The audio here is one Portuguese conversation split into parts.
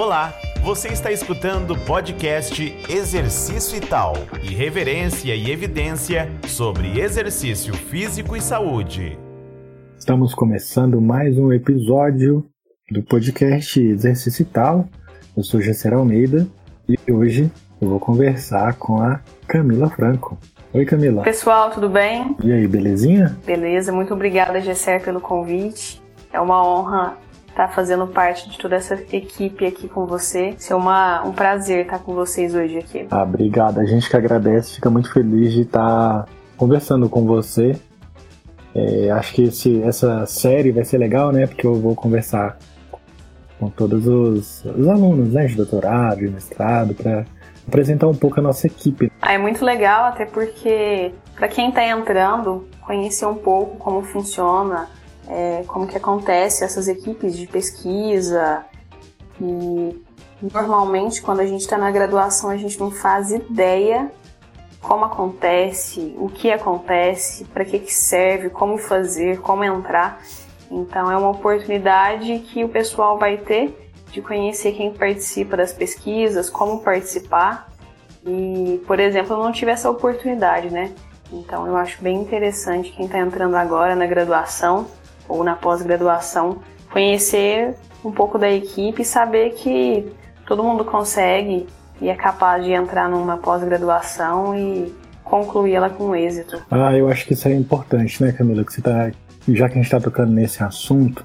Olá, você está escutando o podcast Exercício e Tal irreverência e evidência sobre exercício físico e saúde. Estamos começando mais um episódio do podcast Exercício e Tal. Eu sou Gesser Almeida e hoje eu vou conversar com a Camila Franco. Oi, Camila. Pessoal, tudo bem? E aí, belezinha? Beleza, muito obrigada, Gesser, pelo convite. É uma honra estar fazendo parte de toda essa equipe aqui com você. É uma, um prazer estar com vocês hoje aqui. Ah, obrigado. A gente que agradece, fica muito feliz de estar conversando com você. É, acho que esse, essa série vai ser legal, né? Porque eu vou conversar com todos os, os alunos né, de doutorado, de mestrado, para apresentar um pouco a nossa equipe. Ah, é muito legal, até porque para quem está entrando, conhecer um pouco como funciona é, como que acontece essas equipes de pesquisa e normalmente quando a gente está na graduação a gente não faz ideia como acontece, o que acontece, para que, que serve, como fazer, como entrar. Então é uma oportunidade que o pessoal vai ter de conhecer quem participa das pesquisas, como participar. E, por exemplo, eu não tive essa oportunidade, né? Então eu acho bem interessante quem está entrando agora na graduação ou na pós-graduação, conhecer um pouco da equipe e saber que todo mundo consegue e é capaz de entrar numa pós-graduação e concluir ela com êxito. Ah, eu acho que isso é importante, né, Camila? Que você tá, já que a gente está tocando nesse assunto,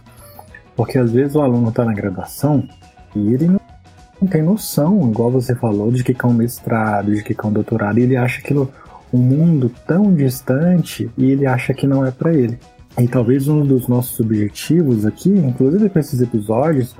porque às vezes o aluno está na graduação e ele não, não, tem noção, igual você falou, de que é um mestrado, de que é um doutorado, e ele acha aquilo um mundo tão distante e ele acha que não é para ele. E talvez um dos nossos objetivos aqui, inclusive com esses episódios,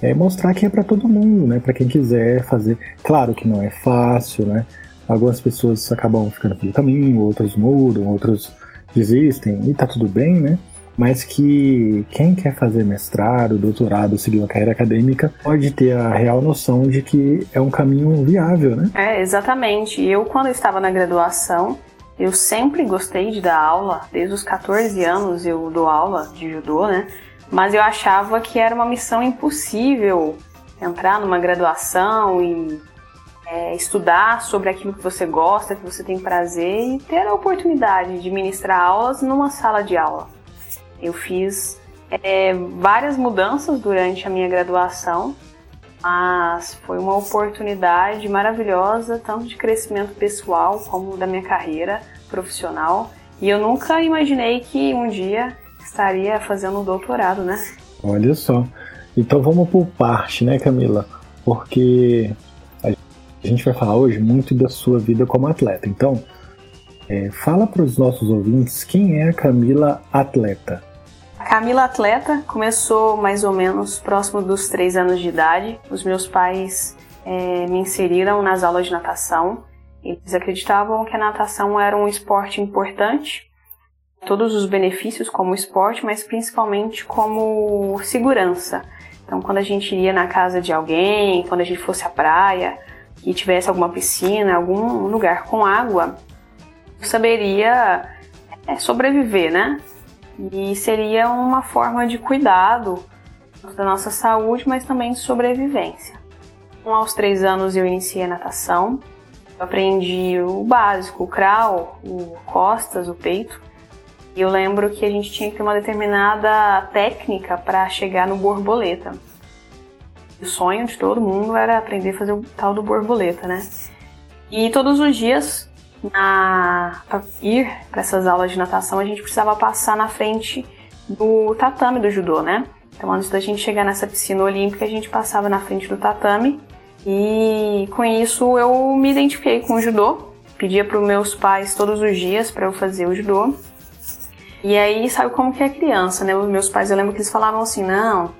é mostrar que é para todo mundo, né? Para quem quiser fazer. Claro que não é fácil, né? Algumas pessoas acabam ficando pelo caminho, outras mudam, outros desistem e tá tudo bem, né? Mas que quem quer fazer mestrado, doutorado, seguir uma carreira acadêmica, pode ter a real noção de que é um caminho viável, né? É, exatamente. Eu, quando estava na graduação, eu sempre gostei de dar aula, desde os 14 anos eu dou aula de judô, né? Mas eu achava que era uma missão impossível entrar numa graduação e é, estudar sobre aquilo que você gosta, que você tem prazer e ter a oportunidade de ministrar aulas numa sala de aula. Eu fiz é, várias mudanças durante a minha graduação, mas foi uma oportunidade maravilhosa, tanto de crescimento pessoal como da minha carreira profissional. E eu nunca imaginei que um dia estaria fazendo um doutorado, né? Olha só. Então vamos por parte, né, Camila? Porque a gente vai falar hoje muito da sua vida como atleta. Então, é, fala para os nossos ouvintes quem é a Camila atleta. Camila Atleta começou mais ou menos próximo dos três anos de idade. Os meus pais é, me inseriram nas aulas de natação. Eles acreditavam que a natação era um esporte importante, todos os benefícios como esporte, mas principalmente como segurança. Então, quando a gente ia na casa de alguém, quando a gente fosse à praia e tivesse alguma piscina, algum lugar com água, eu saberia é, sobreviver, né? E seria uma forma de cuidado da nossa saúde, mas também de sobrevivência. Então, aos três anos eu iniciei a natação. Eu aprendi o básico, o crawl, o costas, o peito. E eu lembro que a gente tinha que ter uma determinada técnica para chegar no borboleta. O sonho de todo mundo era aprender a fazer o tal do borboleta, né? E todos os dias para ir para essas aulas de natação, a gente precisava passar na frente do tatame do judô, né? Então, antes da gente chegar nessa piscina olímpica, a gente passava na frente do tatame e com isso eu me identifiquei com o judô. Pedia para os meus pais todos os dias para eu fazer o judô. E aí, sabe como que é criança, né? Os meus pais, eu lembro que eles falavam assim: não,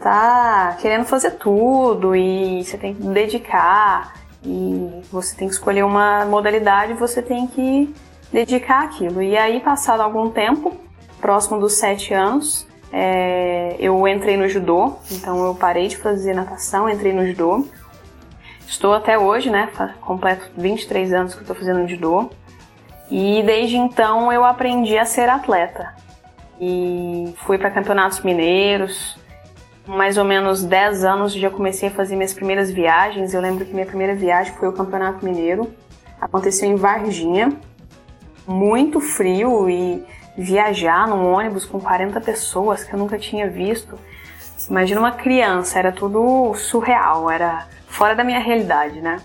tá querendo fazer tudo e você tem que dedicar e você tem que escolher uma modalidade, você tem que dedicar aquilo. E aí, passado algum tempo, próximo dos sete anos, é, eu entrei no judô, então eu parei de fazer natação, entrei no judô. Estou até hoje, né? Completo 23 anos que estou fazendo judô. E desde então eu aprendi a ser atleta. E fui para campeonatos mineiros, mais ou menos 10 anos já comecei a fazer minhas primeiras viagens. Eu lembro que minha primeira viagem foi o Campeonato Mineiro. Aconteceu em Varginha. Muito frio e viajar num ônibus com 40 pessoas que eu nunca tinha visto. Imagina uma criança, era tudo surreal, era fora da minha realidade, né?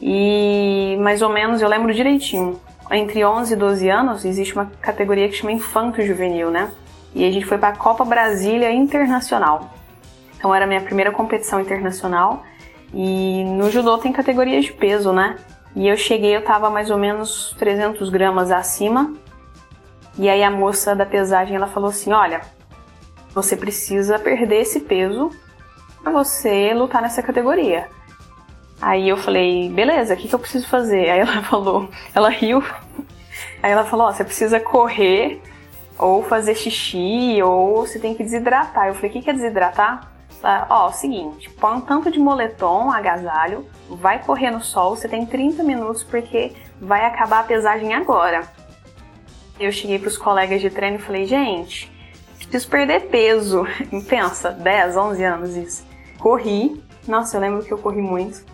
E mais ou menos eu lembro direitinho. Entre 11 e 12 anos existe uma categoria que chama Infanto Juvenil, né? E a gente foi para a Copa Brasília Internacional. Então era a minha primeira competição internacional. E no judô tem categorias de peso, né? E eu cheguei, eu tava mais ou menos 300 gramas acima. E aí a moça da pesagem, ela falou assim, olha, você precisa perder esse peso para você lutar nessa categoria. Aí eu falei, beleza, o que, que eu preciso fazer? Aí ela falou, ela riu. Aí ela falou, ó, você precisa correr ou fazer xixi ou você tem que desidratar. Eu falei, o que, que é desidratar? Ó, o seguinte, põe um tanto de moletom, agasalho, vai correr no sol, você tem 30 minutos porque vai acabar a pesagem agora. Eu cheguei pros colegas de treino e falei, gente, preciso perder peso. Pensa, 10, 11 anos isso. Corri, nossa, eu lembro que eu corri muito.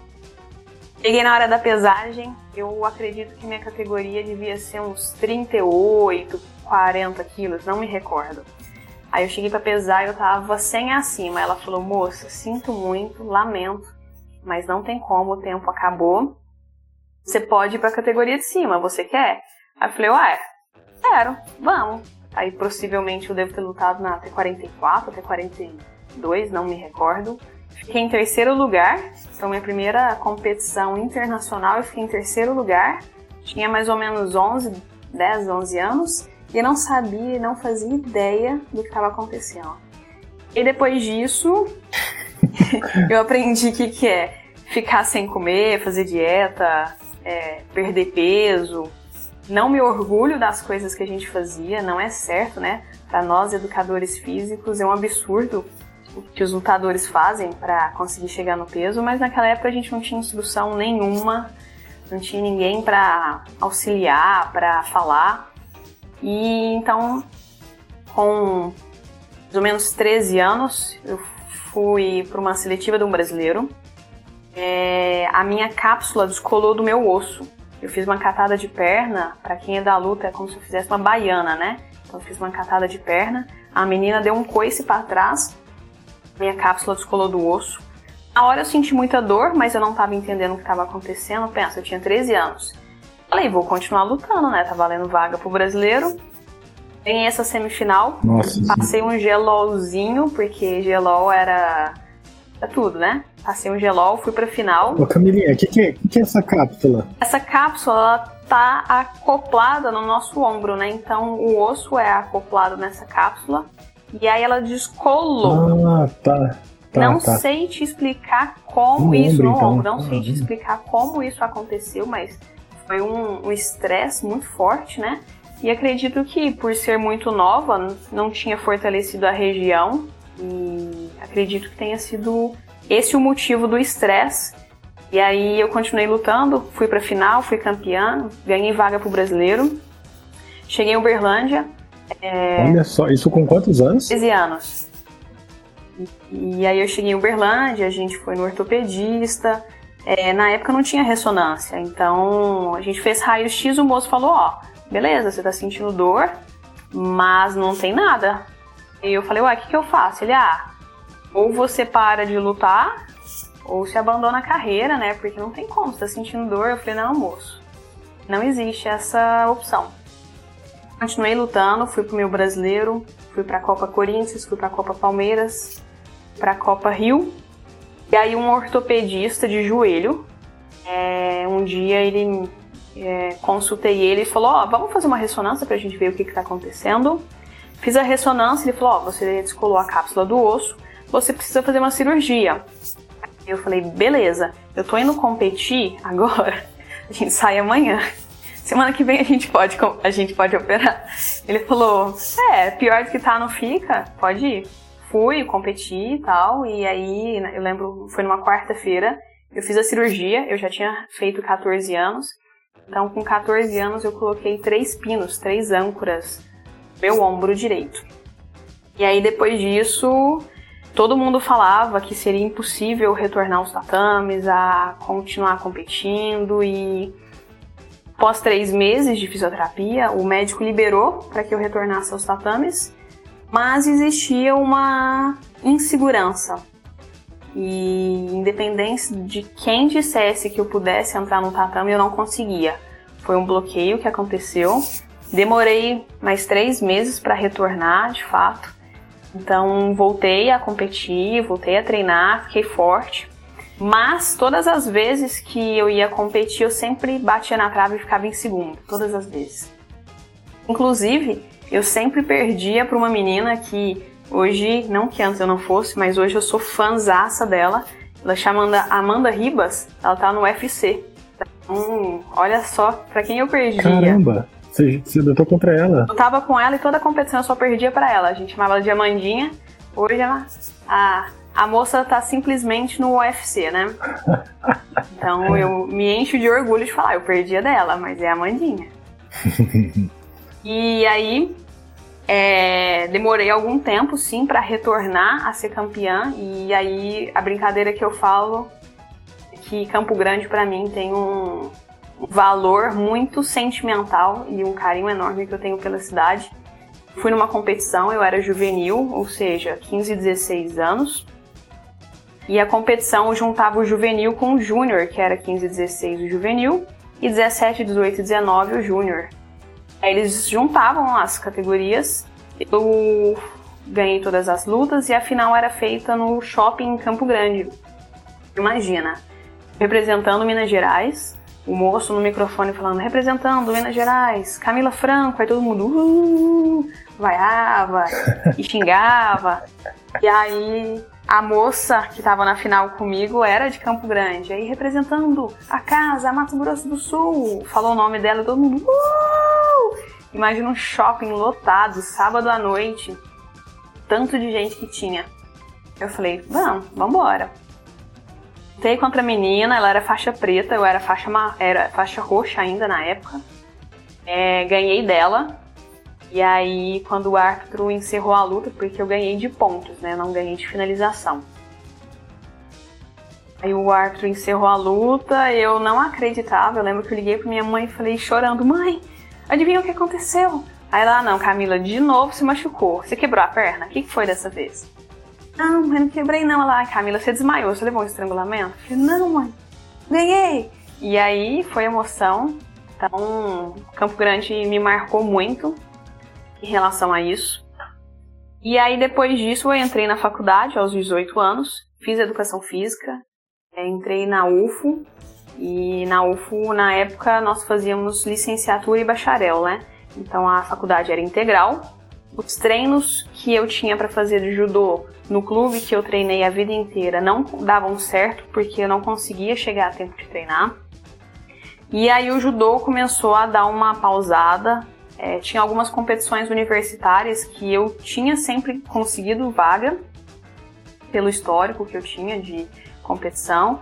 Cheguei na hora da pesagem, eu acredito que minha categoria devia ser uns 38, 40 quilos, não me recordo. Aí eu cheguei para pesar e eu tava 100 acima. Ela falou: Moça, sinto muito, lamento, mas não tem como, o tempo acabou. Você pode ir pra categoria de cima, você quer? Aí eu falei: Ué, quero, vamos. Aí possivelmente eu devo ter lutado na T44, T42, não me recordo. Fiquei em terceiro lugar, então minha primeira competição internacional eu fiquei em terceiro lugar. Tinha mais ou menos 11, 10, 11 anos. E não sabia, não fazia ideia do que estava acontecendo. E depois disso, eu aprendi o que, que é ficar sem comer, fazer dieta, é, perder peso. Não me orgulho das coisas que a gente fazia, não é certo, né? Para nós, educadores físicos, é um absurdo o que os lutadores fazem para conseguir chegar no peso, mas naquela época a gente não tinha instrução nenhuma, não tinha ninguém para auxiliar, para falar. E então, com mais ou menos 13 anos, eu fui para uma seletiva de um brasileiro. É, a minha cápsula descolou do meu osso. Eu fiz uma catada de perna, para quem é da luta é como se eu fizesse uma baiana, né? Então eu fiz uma catada de perna, a menina deu um coice para trás, minha cápsula descolou do osso. Na hora eu senti muita dor, mas eu não estava entendendo o que estava acontecendo. Pensa, eu tinha 13 anos. Falei, vou continuar lutando, né? Tá valendo vaga pro brasileiro. Ganhei essa semifinal. Nossa. Passei um gelolzinho, porque gelol era. É tudo, né? Passei um gelol, fui pra final. Ô Camilinha, o que, que, é, que, que é essa cápsula? Essa cápsula, ela tá acoplada no nosso ombro, né? Então o osso é acoplado nessa cápsula. E aí ela descolou. Ah, tá. Tá, não tá. sei te explicar como No isso ombro, no então. ombro, não sei te Uhum. explicar como isso aconteceu, mas foi um um estresse muito forte, né? E acredito que por ser muito nova, não tinha fortalecido a região e acredito que tenha sido esse o motivo do estresse. E aí eu continuei lutando, fui pra final, fui campeã, ganhei vaga pro brasileiro. Cheguei em Uberlândia, É. Olha só, isso com quantos anos? 13 anos. E, e aí eu cheguei em Uberlândia, a gente foi no ortopedista. É, na época não tinha ressonância, então a gente fez raio-x, o moço falou, ó, beleza, você tá sentindo dor, mas não tem nada. E eu falei, ué, o que, que eu faço? Ele, ah, ou você para de lutar, ou se abandona a carreira, né? Porque não tem como, você tá sentindo dor. Eu falei, não, moço, não existe essa opção. Continuei lutando, fui pro meu brasileiro, fui pra Copa Corinthians, fui pra Copa Palmeiras, pra Copa Rio. E aí um ortopedista de joelho, é, um dia ele é, consultei ele e falou, ó, vamos fazer uma ressonância pra gente ver o que, que tá acontecendo. Fiz a ressonância, ele falou, ó, você descolou a cápsula do osso, você precisa fazer uma cirurgia. Eu falei, beleza, eu tô indo competir agora, a gente sai amanhã. Semana que vem a gente pode, a gente pode operar. Ele falou, é, pior que tá não fica, pode ir. Fui, competi e tal, e aí, né, eu lembro, foi numa quarta-feira, eu fiz a cirurgia, eu já tinha feito 14 anos, então com 14 anos eu coloquei três pinos, três âncoras no meu ombro direito. E aí depois disso, todo mundo falava que seria impossível retornar aos tatames, a continuar competindo e após três meses de fisioterapia, o médico liberou para que eu retornasse aos tatames, mas existia uma insegurança. E independente de quem dissesse que eu pudesse entrar no tatame, eu não conseguia. Foi um bloqueio que aconteceu. Demorei mais três meses para retornar, de fato. Então voltei a competir, voltei a treinar, fiquei forte. Mas todas as vezes que eu ia competir, eu sempre batia na trave e ficava em segundo, todas as vezes. Inclusive, eu sempre perdia para uma menina que hoje, não que antes eu não fosse, mas hoje eu sou fãzaça dela. Ela chama Amanda Ribas, ela tá no UFC. Então, olha só para quem eu perdia. Caramba! Você, você lutou contra ela? Eu tava com ela e toda a competição eu só perdia para ela. A gente chamava ela de Amandinha. Hoje ela, a, a moça tá simplesmente no UFC, né? Então eu me encho de orgulho de falar, eu perdia dela, mas é a Amandinha. e aí é, demorei algum tempo, sim, para retornar a ser campeã. E aí a brincadeira que eu falo é que Campo Grande para mim tem um, valor muito sentimental e um carinho enorme que eu tenho pela cidade. Fui numa competição, eu era juvenil, ou seja, 15, 16 anos. E a competição juntava o juvenil com o júnior, que era 15, 16 o juvenil, e 17, 18 e 19 o júnior. Aí eles juntavam as categorias, eu ganhei todas as lutas e a final era feita no shopping em Campo Grande. Imagina, representando Minas Gerais, o moço no microfone falando, representando Minas Gerais, Camila Franco, aí todo mundo uh, vaiava e xingava. E aí a moça que estava na final comigo era de Campo Grande, aí representando a casa, Mato Grosso do Sul, falou o nome dela todo mundo! Imagina um shopping lotado, sábado à noite, tanto de gente que tinha. Eu falei, vamos, embora. Lutei contra a menina, ela era faixa preta, eu era faixa, era faixa roxa ainda na época. É, ganhei dela. E aí, quando o árbitro encerrou a luta, porque eu ganhei de pontos, né? Não ganhei de finalização. Aí o árbitro encerrou a luta, eu não acreditava. Eu lembro que eu liguei pra minha mãe e falei chorando: Mãe, adivinha o que aconteceu? Aí lá, não, Camila, de novo se machucou. Você quebrou a perna? O que foi dessa vez? Não, eu não quebrei não. Ela, Camila, você desmaiou, você levou um estrangulamento? Eu falei, não, mãe, ganhei. E aí foi emoção. Então, Campo Grande me marcou muito em relação a isso. E aí depois disso eu entrei na faculdade aos 18 anos, fiz educação física, é, entrei na UFO e na UFO na época nós fazíamos licenciatura e bacharel, né? Então a faculdade era integral. Os treinos que eu tinha para fazer de judô no clube que eu treinei a vida inteira não davam certo porque eu não conseguia chegar a tempo de treinar. E aí o judô começou a dar uma pausada. É, tinha algumas competições universitárias que eu tinha sempre conseguido vaga pelo histórico que eu tinha de competição,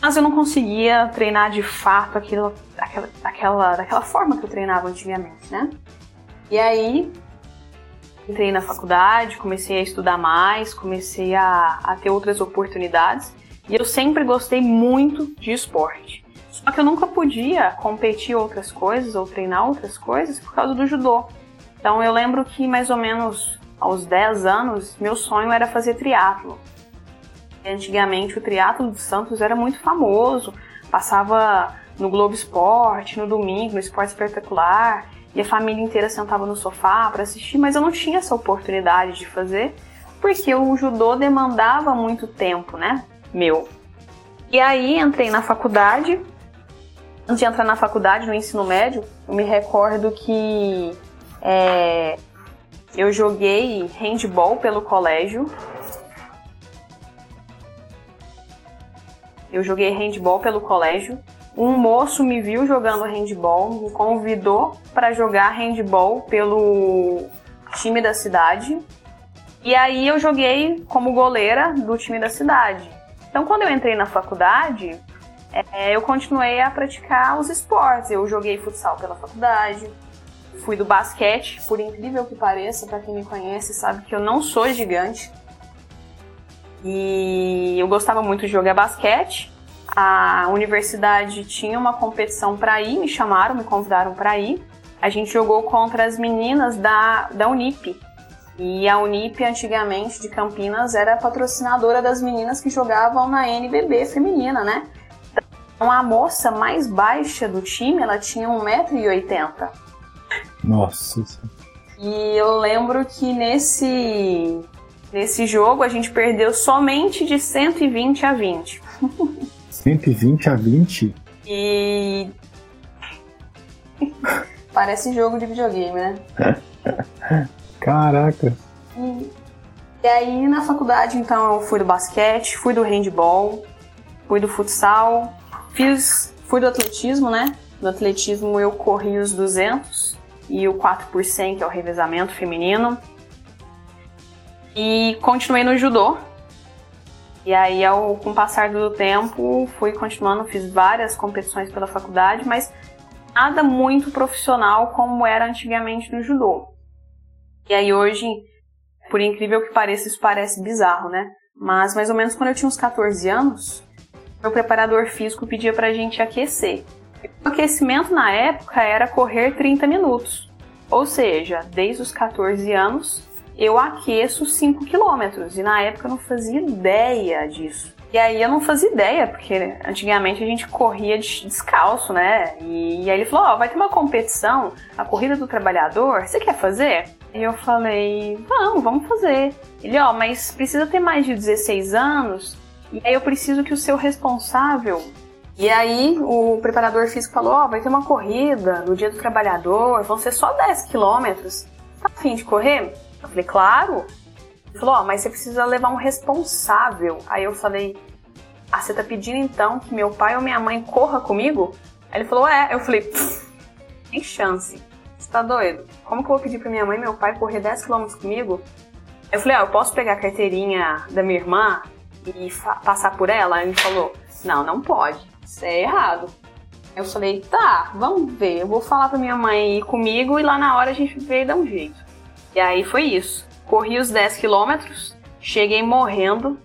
mas eu não conseguia treinar de fato aquilo, aquela, aquela, daquela forma que eu treinava antigamente, né? E aí entrei na faculdade, comecei a estudar mais, comecei a, a ter outras oportunidades e eu sempre gostei muito de esporte. Só que eu nunca podia competir outras coisas ou treinar outras coisas por causa do judô. Então eu lembro que mais ou menos aos 10 anos, meu sonho era fazer triatlo. Antigamente o triatlo de Santos era muito famoso, passava no Globo Esporte, no domingo, no Esporte Espetacular e a família inteira sentava no sofá para assistir, mas eu não tinha essa oportunidade de fazer porque o judô demandava muito tempo, né? Meu. E aí entrei na faculdade. Antes de entrar na faculdade, no ensino médio, eu me recordo que é, eu joguei handball pelo colégio. Eu joguei handball pelo colégio um moço me viu jogando handball, me convidou para jogar handball pelo time da cidade. E aí eu joguei como goleira do time da cidade. Então quando eu entrei na faculdade, é, eu continuei a praticar os esportes. Eu joguei futsal pela faculdade, fui do basquete, por incrível que pareça, para quem me conhece sabe que eu não sou gigante. E eu gostava muito de jogar basquete. A universidade tinha uma competição para ir, me chamaram, me convidaram para ir. A gente jogou contra as meninas da, da Unip. E a Unip, antigamente, de Campinas, era patrocinadora das meninas que jogavam na NBB feminina, né? Então, a moça mais baixa do time, ela tinha 1,80m. Nossa. E eu lembro que nesse, nesse jogo a gente perdeu somente de 120 a 20. 120 a 20? E. Parece jogo de videogame, né? Caraca. E, e aí na faculdade, então, eu fui do basquete, fui do handball, fui do futsal, fiz, fui do atletismo, né? No atletismo eu corri os 200 e o 4 por 100, que é o revezamento feminino. E continuei no judô. E aí, ao, com o passar do tempo, fui continuando, fiz várias competições pela faculdade, mas nada muito profissional como era antigamente no judô. E aí hoje, por incrível que pareça, isso parece bizarro, né? Mas mais ou menos quando eu tinha uns 14 anos, meu preparador físico pedia pra gente aquecer. O aquecimento na época era correr 30 minutos. Ou seja, desde os 14 anos eu aqueço 5 quilômetros. E na época eu não fazia ideia disso. E aí eu não fazia ideia, porque antigamente a gente corria descalço, né? E, aí ele falou: Ó, oh, vai ter uma competição, a corrida do trabalhador, você quer fazer? E eu falei: Vamos, vamos fazer. Ele: Ó, oh, mas precisa ter mais de 16 anos. E aí eu preciso que o seu responsável. E aí o preparador físico falou: Ó, oh, vai ter uma corrida no dia do trabalhador, vão ser só 10 quilômetros. Tá afim de correr? Eu falei, claro. Ele falou, ó, oh, mas você precisa levar um responsável. Aí eu falei, ah, você tá pedindo então que meu pai ou minha mãe corra comigo? Aí ele falou, é. Eu falei, tem chance. Você tá doido? Como que eu vou pedir pra minha mãe e meu pai correr 10km comigo? Eu falei, ó, ah, eu posso pegar a carteirinha da minha irmã e passar por ela? Ele falou, não, não pode. Isso é errado. Eu falei, tá, vamos ver. Eu vou falar pra minha mãe ir comigo e lá na hora a gente vê e dá um jeito. E aí foi isso. Corri os 10 quilômetros, cheguei morrendo.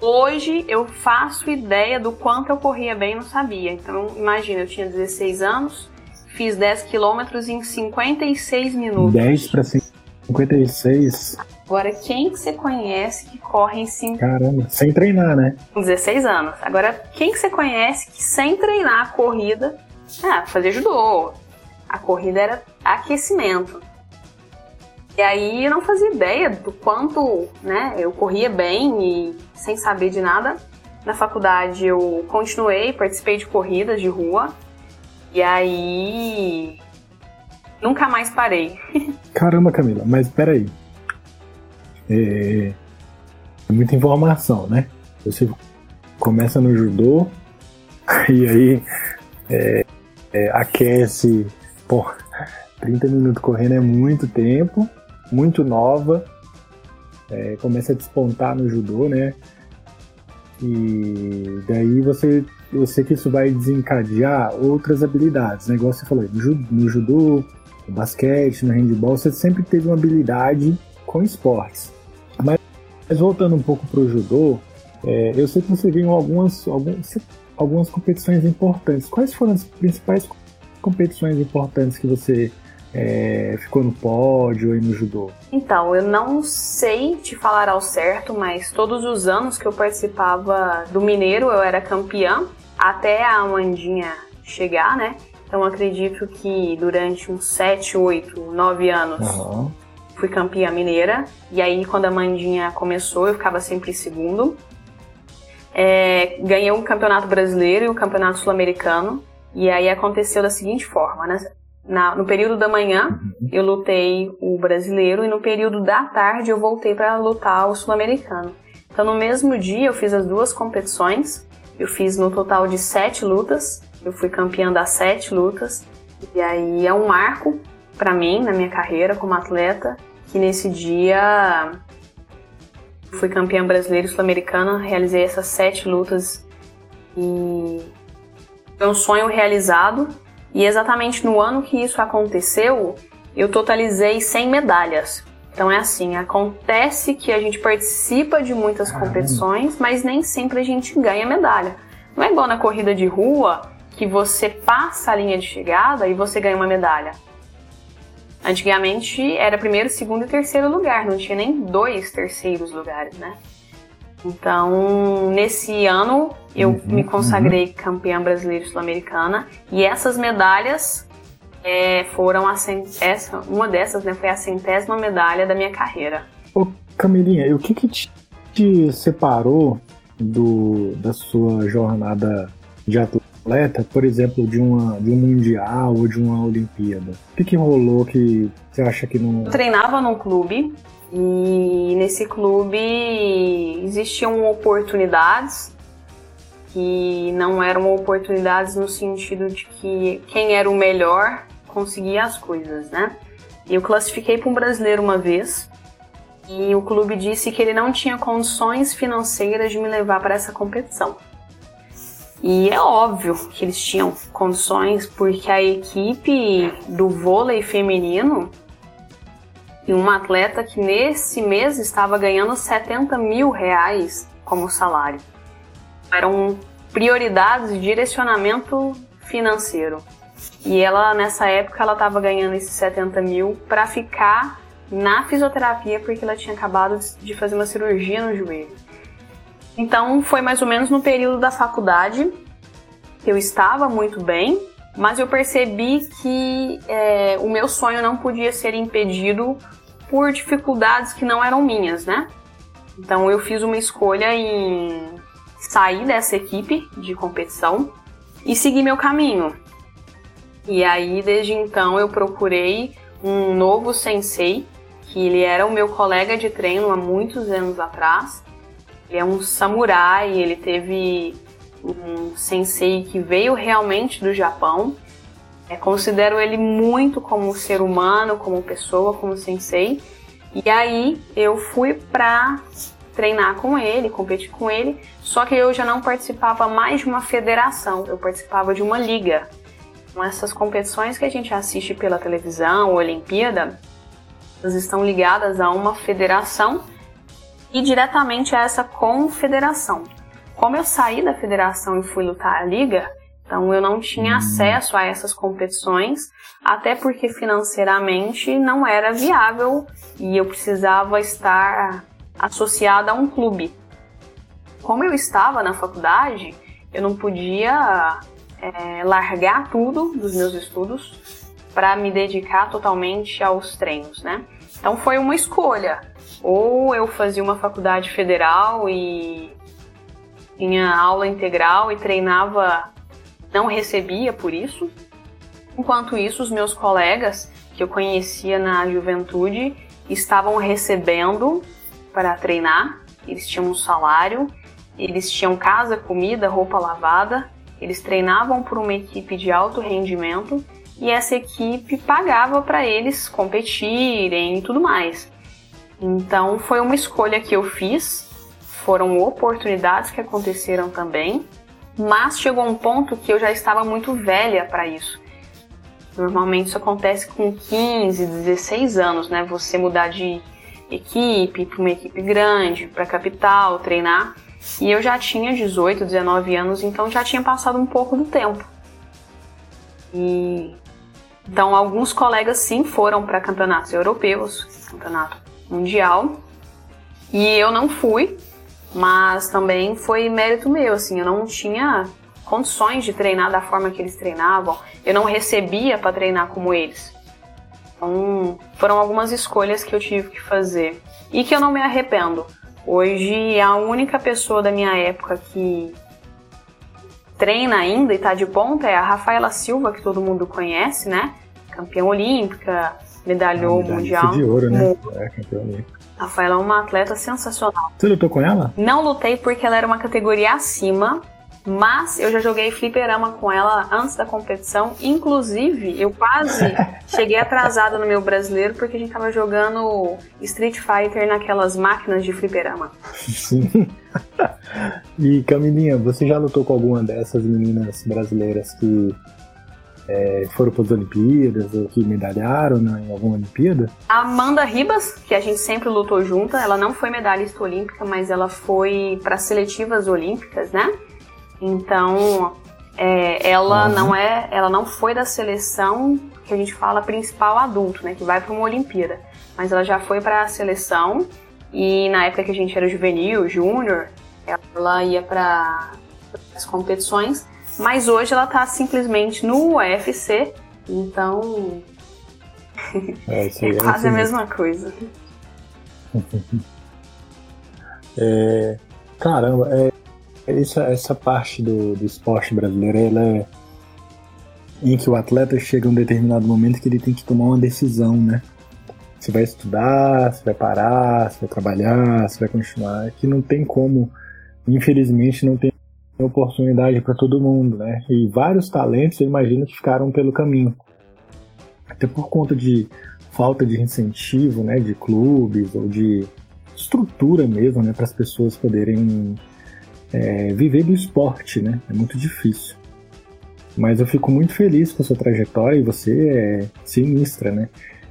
Hoje eu faço ideia do quanto eu corria bem não sabia. Então imagina, eu tinha 16 anos, fiz 10 quilômetros em 56 minutos. 10 para 56? Agora, quem que você conhece que corre em 5... Caramba, sem treinar, né? Com 16 anos. Agora, quem que você conhece que sem treinar a corrida... Ah, fazer judô. A corrida era aquecimento. E aí eu não fazia ideia do quanto, né, eu corria bem e sem saber de nada. Na faculdade eu continuei, participei de corridas de rua. E aí nunca mais parei. Caramba, Camila, mas peraí. É, é muita informação, né? Você começa no judô e aí é, é, aquece, pô, 30 minutos correndo é muito tempo muito nova, é, começa a despontar no judô, né? E daí você, sei que isso vai desencadear outras habilidades, né? Igual você falou, no, judô, no basquete, no handball, você sempre teve uma habilidade com esportes. Mas, voltando um pouco para o judô, é, eu sei que você viu algumas, algumas, algumas competições importantes. Quais foram as principais competições importantes que você é, ficou no pódio e no judô? Então, eu não sei te falar ao certo, mas todos os anos que eu participava do Mineiro eu era campeã, até a Amandinha chegar, né? Então acredito que durante uns 7, 8, 9 anos uhum. Fui campeã mineira. E aí quando a Amandinha começou, eu ficava sempre em segundo. É, ganhei um campeonato brasileiro e um campeonato sul-americano. E aí aconteceu da seguinte forma, né? Na, no período da manhã uhum. eu lutei o brasileiro e no período da tarde eu voltei para lutar o sul-americano. Então no mesmo dia eu fiz as duas competições. Eu fiz no total de sete lutas. Eu fui campeã das sete lutas. E aí é um marco para mim na minha carreira como atleta que nesse dia fui campeã brasileira e sul-americana. Realizei essas sete lutas e foi um sonho realizado e exatamente no ano que isso aconteceu, eu totalizei 100 medalhas. Então é assim, acontece que a gente participa de muitas competições, mas nem sempre a gente ganha medalha. Não é igual na corrida de rua que você passa a linha de chegada e você ganha uma medalha. Antigamente era primeiro, segundo e terceiro lugar, não tinha nem dois terceiros lugares, né? Então, nesse ano, eu uhum, me consagrei uhum. campeã brasileira sul-americana e essas medalhas é, foram a essa, uma dessas né, foi a centésima medalha da minha carreira. Ô, Camilinha, e o que, que te, te separou do, da sua jornada de atleta, por exemplo, de, uma, de um mundial ou de uma Olimpíada? O que, que rolou que você acha que não. Eu treinava num clube e nesse clube existiam oportunidades que não eram oportunidades no sentido de que quem era o melhor conseguia as coisas, né? Eu classifiquei para um brasileiro uma vez e o clube disse que ele não tinha condições financeiras de me levar para essa competição. E é óbvio que eles tinham condições, porque a equipe do vôlei feminino e uma atleta que nesse mês estava ganhando 70 mil reais como salário. Eram prioridades de direcionamento financeiro. E ela, nessa época, ela estava ganhando esses 70 mil para ficar na fisioterapia porque ela tinha acabado de fazer uma cirurgia no joelho. Então foi mais ou menos no período da faculdade que eu estava muito bem, mas eu percebi que é, o meu sonho não podia ser impedido por dificuldades que não eram minhas, né? Então eu fiz uma escolha em sair dessa equipe de competição e seguir meu caminho. E aí desde então eu procurei um novo sensei, que ele era o meu colega de treino há muitos anos atrás. Ele é um samurai, ele teve um sensei que veio realmente do Japão. É, considero ele muito como ser humano, como pessoa, como sensei. E aí eu fui pra treinar com ele, competir com ele, só que eu já não participava mais de uma federação, eu participava de uma liga. Com essas competições que a gente assiste pela televisão, Olimpíada, elas estão ligadas a uma federação e diretamente a essa confederação. Como eu saí da federação e fui lutar a liga, então eu não tinha hum. acesso a essas competições, até porque financeiramente não era viável e eu precisava estar associada a um clube. Como eu estava na faculdade, eu não podia é, largar tudo dos meus estudos para me dedicar totalmente aos treinos, né? Então foi uma escolha. Ou eu fazia uma faculdade federal e tinha aula integral e treinava, não recebia por isso. Enquanto isso, os meus colegas que eu conhecia na juventude estavam recebendo para treinar, eles tinham um salário, eles tinham casa, comida, roupa lavada, eles treinavam por uma equipe de alto rendimento e essa equipe pagava para eles competirem e tudo mais. Então foi uma escolha que eu fiz foram oportunidades que aconteceram também, mas chegou um ponto que eu já estava muito velha para isso. Normalmente isso acontece com 15, 16 anos, né? Você mudar de equipe para uma equipe grande, para capital, treinar. E eu já tinha 18, 19 anos, então já tinha passado um pouco do tempo. E então alguns colegas sim foram para campeonatos europeus, campeonato mundial, e eu não fui mas também foi mérito meu, assim, eu não tinha condições de treinar da forma que eles treinavam, eu não recebia para treinar como eles. Então, foram algumas escolhas que eu tive que fazer e que eu não me arrependo. Hoje, a única pessoa da minha época que treina ainda e está de ponta é a Rafaela Silva, que todo mundo conhece, né? Campeã olímpica, medalhou ah, mundial. De ouro, né? É, campeã olímpica. Rafaela é uma atleta sensacional. Você lutou com ela? Não lutei porque ela era uma categoria acima, mas eu já joguei fliperama com ela antes da competição. Inclusive, eu quase cheguei atrasada no meu brasileiro porque a gente tava jogando Street Fighter naquelas máquinas de fliperama. Sim. e Camilinha, você já lutou com alguma dessas meninas brasileiras que é, foram para as Olimpíadas ou que medalharam né, em alguma Olimpíada? A Amanda Ribas, que a gente sempre lutou junta, ela não foi medalhista olímpica, mas ela foi para seletivas olímpicas, né? Então, é, ela uhum. não é, ela não foi da seleção que a gente fala principal adulto, né, que vai para uma Olimpíada, mas ela já foi para a seleção e na época que a gente era juvenil, júnior, ela ia para as competições, mas hoje ela está simplesmente no UFC, então é, é quase a mesma coisa. É, caramba, é, essa, essa parte do, do esporte brasileiro, ela é em que o atleta chega a um determinado momento que ele tem que tomar uma decisão, né? Você vai estudar, você vai parar, você vai trabalhar, você vai continuar. Que não tem como, infelizmente, não tem oportunidade para todo mundo, né? E vários talentos, eu imagino que ficaram pelo caminho. Até por conta de falta de incentivo, né, de clubes ou de estrutura mesmo, né, para as pessoas poderem é, viver do esporte, né? É muito difícil. Mas eu fico muito feliz com a sua trajetória e você é sinistra, né?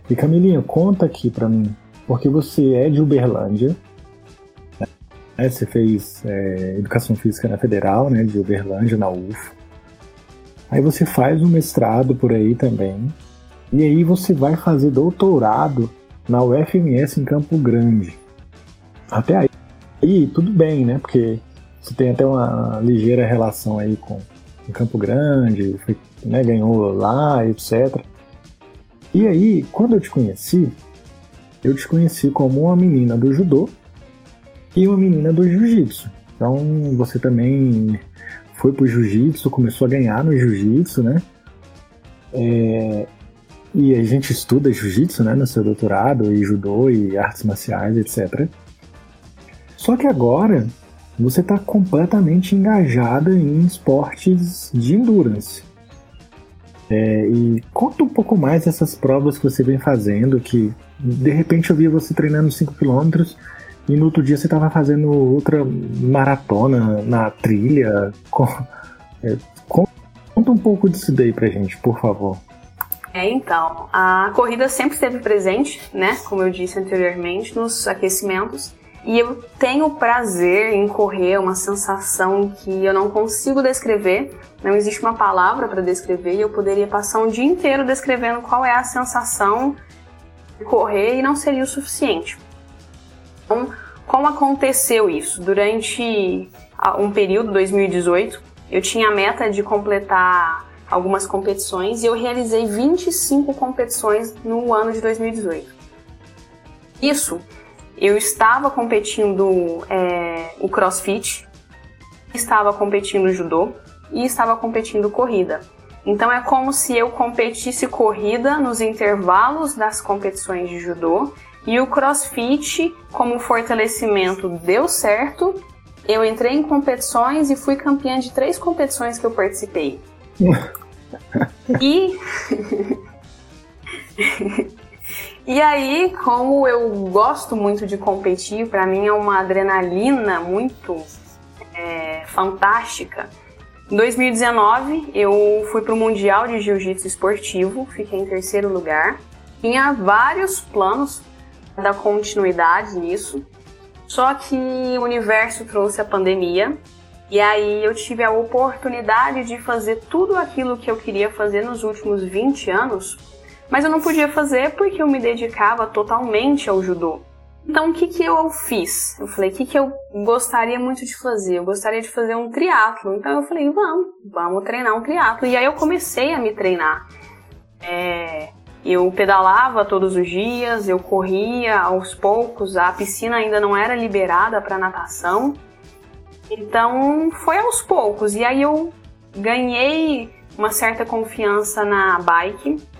E Camilinha, conta aqui para mim, porque você é de Uberlândia, né? você fez é, Educação Física na Federal, né, de Uberlândia, na UFO. Aí você faz um mestrado por aí também, e aí você vai fazer doutorado na UFMS em Campo Grande. Até aí, aí tudo bem, né? Porque você tem até uma ligeira relação aí com, Campo Grande, foi, né, ganhou lá, etc. E aí, quando eu te conheci, eu te conheci como uma menina do judô e uma menina do jiu-jitsu. Então você também foi pro jiu-jitsu, começou a ganhar no jiu-jitsu, né? É, e a gente estuda jiu-jitsu, né, no seu doutorado, e judô, e artes marciais, etc. Só que agora você está completamente engajada em esportes de endurance. É, e conta um pouco mais dessas provas que você vem fazendo, que de repente eu via você treinando 5 km e no outro dia você estava fazendo outra maratona na trilha. Com, é, conta um pouco disso daí pra gente, por favor. É, então, a corrida sempre esteve presente, né, como eu disse anteriormente, nos aquecimentos. E eu tenho prazer em correr, uma sensação que eu não consigo descrever. Não existe uma palavra para descrever e eu poderia passar um dia inteiro descrevendo qual é a sensação de correr e não seria o suficiente. Então, como aconteceu isso? Durante um período, 2018, eu tinha a meta de completar algumas competições e eu realizei 25 competições no ano de 2018. Isso eu estava competindo é, o crossfit, estava competindo judô e estava competindo corrida. Então é como se eu competisse corrida nos intervalos das competições de judô e o crossfit, como fortalecimento, deu certo. Eu entrei em competições e fui campeã de três competições que eu participei. e E aí, como eu gosto muito de competir, para mim é uma adrenalina muito é, fantástica. Em 2019, eu fui para o Mundial de Jiu-Jitsu Esportivo, fiquei em terceiro lugar. Tinha vários planos da continuidade nisso, só que o universo trouxe a pandemia e aí eu tive a oportunidade de fazer tudo aquilo que eu queria fazer nos últimos 20 anos mas eu não podia fazer porque eu me dedicava totalmente ao judô. Então o que, que eu fiz? Eu falei, o que, que eu gostaria muito de fazer? Eu gostaria de fazer um triatlo. Então eu falei, vamos, vamos treinar um triatlo. E aí eu comecei a me treinar. É, eu pedalava todos os dias, eu corria aos poucos, a piscina ainda não era liberada para natação. Então foi aos poucos. E aí eu ganhei uma certa confiança na bike.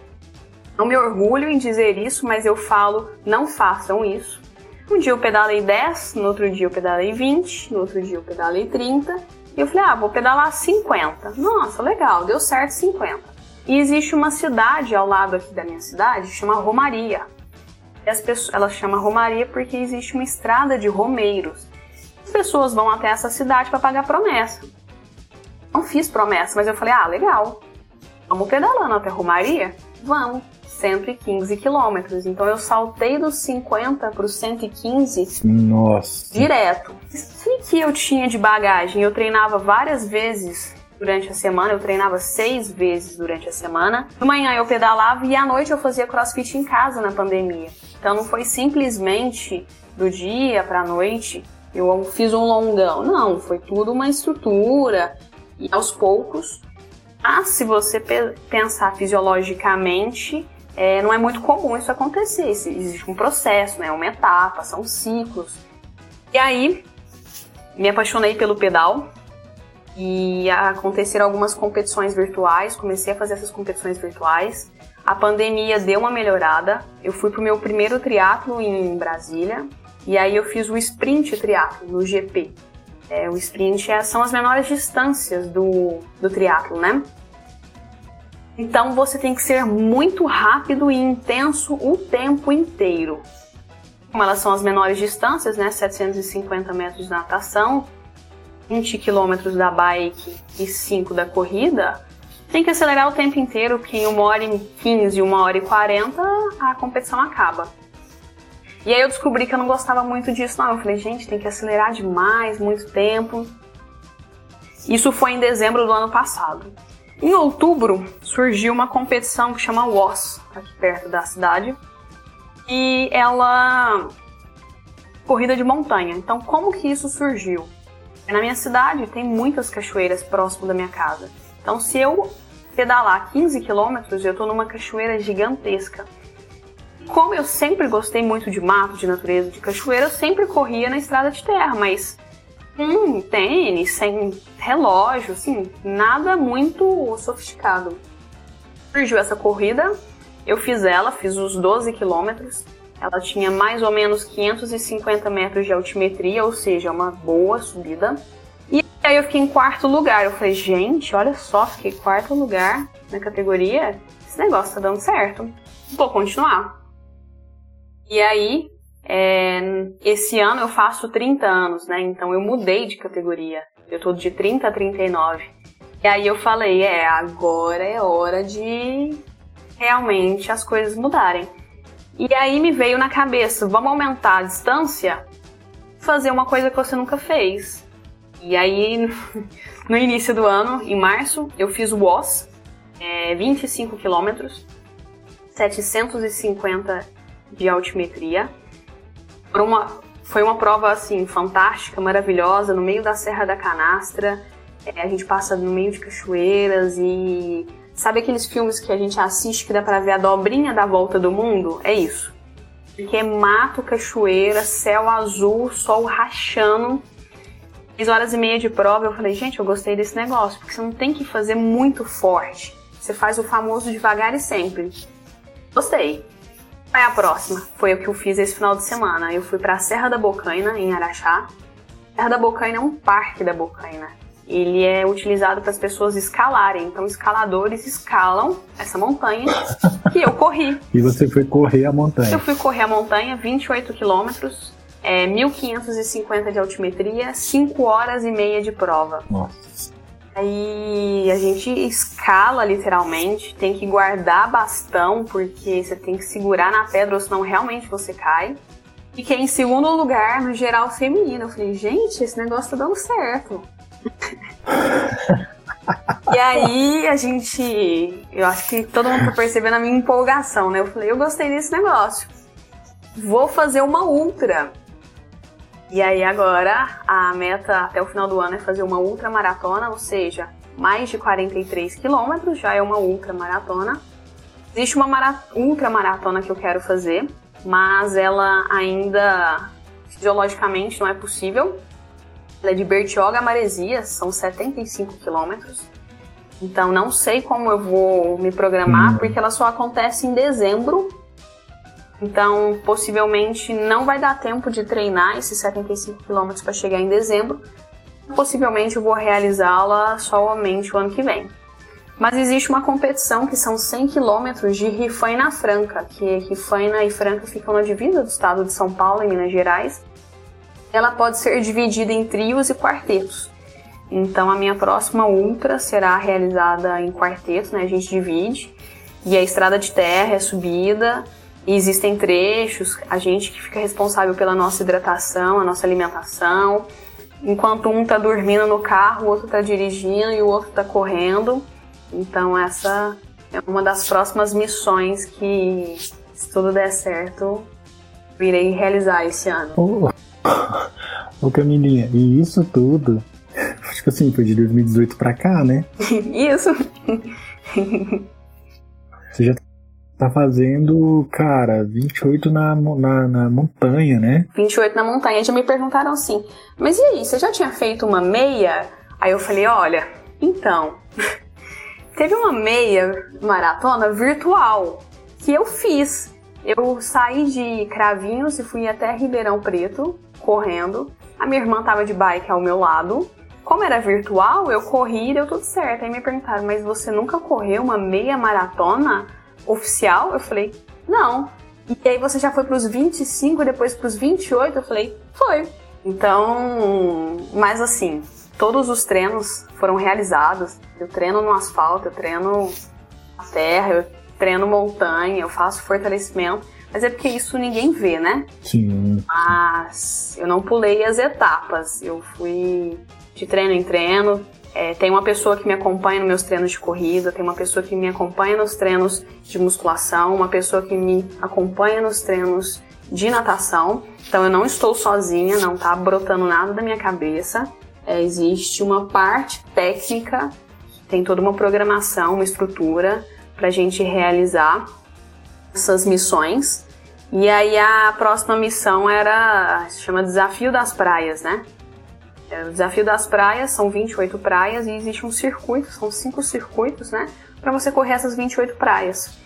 Não me orgulho em dizer isso, mas eu falo, não façam isso. Um dia eu pedalei 10, no outro dia eu pedalei 20, no outro dia eu pedalei 30. E eu falei, ah, vou pedalar 50. Nossa, legal, deu certo 50. E existe uma cidade ao lado aqui da minha cidade, chama Romaria. E as pessoas, ela chama Romaria porque existe uma estrada de romeiros. As pessoas vão até essa cidade para pagar promessa. Não fiz promessa, mas eu falei, ah, legal Vamos pedalando até Romaria? Vamos. 115 quilômetros. Então eu saltei dos 50 para os 115 Nossa. direto. O que eu tinha de bagagem? Eu treinava várias vezes durante a semana, eu treinava seis vezes durante a semana. De manhã eu pedalava e à noite eu fazia crossfit em casa na pandemia. Então não foi simplesmente do dia para a noite eu fiz um longão. Não, foi tudo uma estrutura e aos poucos. Ah, se você pensar fisiologicamente, é, não é muito comum isso acontecer. Existe um processo, né? Uma etapa, são ciclos. E aí, me apaixonei pelo pedal e aconteceram algumas competições virtuais. Comecei a fazer essas competições virtuais. A pandemia deu uma melhorada. Eu fui pro meu primeiro triatlo em Brasília e aí eu fiz o sprint triatlo no GP. É, o sprint é, são as menores distâncias do, do triatlo, né? Então você tem que ser muito rápido e intenso o tempo inteiro. Como elas são as menores distâncias, né? 750 metros de natação, 20 quilômetros da bike e 5 da corrida, tem que acelerar o tempo inteiro, porque em 1 hora e 15, 1 hora e 40 a competição acaba. E aí eu descobri que eu não gostava muito disso, não. Eu falei, gente, tem que acelerar demais, muito tempo. Isso foi em dezembro do ano passado. Em outubro surgiu uma competição que chama WOS, aqui perto da cidade, e ela corrida de montanha. Então, como que isso surgiu? Na minha cidade tem muitas cachoeiras próximo da minha casa. Então, se eu pedalar 15 quilômetros, eu estou numa cachoeira gigantesca. Como eu sempre gostei muito de mato, de natureza, de cachoeira, eu sempre corria na estrada de terra, mas um tênis, sem relógio, assim, nada muito sofisticado. Surgiu essa corrida, eu fiz ela, fiz os 12 quilômetros. Ela tinha mais ou menos 550 metros de altimetria, ou seja, uma boa subida. E aí eu fiquei em quarto lugar. Eu falei, gente, olha só, fiquei quarto lugar na categoria. Esse negócio tá dando certo. Vou continuar. E aí, é, esse ano eu faço 30 anos, né? Então eu mudei de categoria. Eu tô de 30 a 39. E aí eu falei, é, agora é hora de realmente as coisas mudarem. E aí me veio na cabeça, vamos aumentar a distância, fazer uma coisa que você nunca fez. E aí, no início do ano, em março, eu fiz o WOS, é, 25 quilômetros, 750 de altimetria. Uma, foi uma prova assim fantástica, maravilhosa, no meio da Serra da Canastra. É, a gente passa no meio de cachoeiras e sabe aqueles filmes que a gente assiste que dá para ver a dobrinha da volta do mundo? É isso. Que é mato, cachoeira, céu azul, sol rachando. Três horas e meia de prova, eu falei, gente, eu gostei desse negócio, porque você não tem que fazer muito forte. Você faz o famoso devagar e sempre. Gostei. Vai a próxima. Foi o que eu fiz esse final de semana. Eu fui para a Serra da Bocaina, em Araxá. Serra da Bocaina é um parque da Bocaina. Ele é utilizado para as pessoas escalarem. Então, escaladores escalam essa montanha que eu corri. E você foi correr a montanha? Eu fui correr a montanha, 28 quilômetros, é, 1.550 de altimetria, 5 horas e meia de prova. Nossa. Aí a gente escala literalmente, tem que guardar bastão, porque você tem que segurar na pedra, ou senão realmente você cai. Fiquei em segundo lugar no geral feminino. Eu falei, gente, esse negócio tá dando certo. e aí a gente. Eu acho que todo mundo tá percebendo a minha empolgação, né? Eu falei, eu gostei desse negócio. Vou fazer uma ultra. E aí agora a meta até o final do ano é fazer uma ultramaratona, ou seja, mais de 43 quilômetros, já é uma ultramaratona. Existe uma ultramaratona que eu quero fazer, mas ela ainda fisiologicamente não é possível. Ela é de Bertioga a Maresias, são 75 quilômetros. Então não sei como eu vou me programar, hum. porque ela só acontece em dezembro então, possivelmente não vai dar tempo de treinar esses 75 km para chegar em dezembro. Possivelmente eu vou realizá-la somente o ano que vem. Mas existe uma competição que são 100 km de Rifaina Franca, que Rifaina e Franca ficam na divisa do estado de São Paulo, em Minas Gerais. Ela pode ser dividida em trios e quartetos. Então a minha próxima ultra será realizada em quarteto, né? A gente divide. E a estrada de terra é subida. E existem trechos, a gente que fica responsável pela nossa hidratação, a nossa alimentação. Enquanto um tá dormindo no carro, o outro tá dirigindo e o outro tá correndo. Então essa é uma das próximas missões que, se tudo der certo, irei realizar esse ano. Ô, oh, Camilinha, e isso tudo, tipo assim, foi de 2018 pra cá, né? isso. Você já tá fazendo, cara, 28 na, na, na montanha, né? 28 na montanha. Já me perguntaram assim, mas e aí, você já tinha feito uma meia? Aí eu falei, olha, então, teve uma meia maratona virtual que eu fiz. Eu saí de Cravinhos e fui até Ribeirão Preto, correndo. A minha irmã tava de bike ao meu lado. Como era virtual, eu corri e deu tudo certo. Aí me perguntaram, mas você nunca correu uma meia maratona oficial? Eu falei, não. E aí você já foi pros 25 e depois pros 28? Eu falei, foi. Então, mas assim, todos os treinos foram realizados. Eu treino no asfalto, eu treino na terra, eu treino montanha, eu faço fortalecimento, mas é porque isso ninguém vê, né? Sim. Mas eu não pulei as etapas, eu fui de treino em treino. É, tem uma pessoa que me acompanha nos meus treinos de corrida, tem uma pessoa que me acompanha nos treinos de musculação, uma pessoa que me acompanha nos treinos de natação. Então eu não estou sozinha, não tá brotando nada da minha cabeça. É, existe uma parte técnica, tem toda uma programação, uma estrutura para a gente realizar essas missões. E aí a próxima missão era, se chama Desafio das Praias, né? É, o Desafio das Praias são 28 praias e existe um circuito, são cinco circuitos, né? Para você correr essas 28 praias.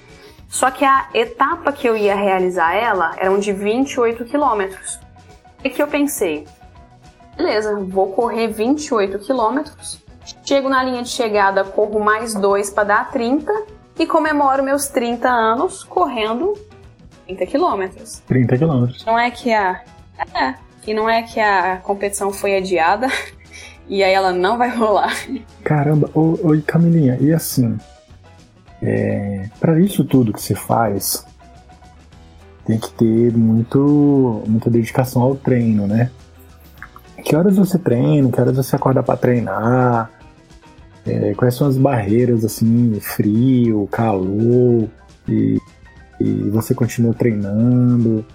Só que a etapa que eu ia realizar ela eram de 28 quilômetros. E que eu pensei, beleza, vou correr 28 quilômetros, chego na linha de chegada, corro mais dois para dar 30 e comemoro meus 30 anos correndo 30 quilômetros. 30 quilômetros. Não é que a. É, e não é que a competição foi adiada e aí ela não vai rolar. Caramba, oi Camilinha, e assim, é, para isso tudo que você faz, tem que ter muito, muita dedicação ao treino, né? Que horas você treina? Que horas você acorda para treinar? É, quais são as barreiras, assim, frio, calor, e, e você continua treinando?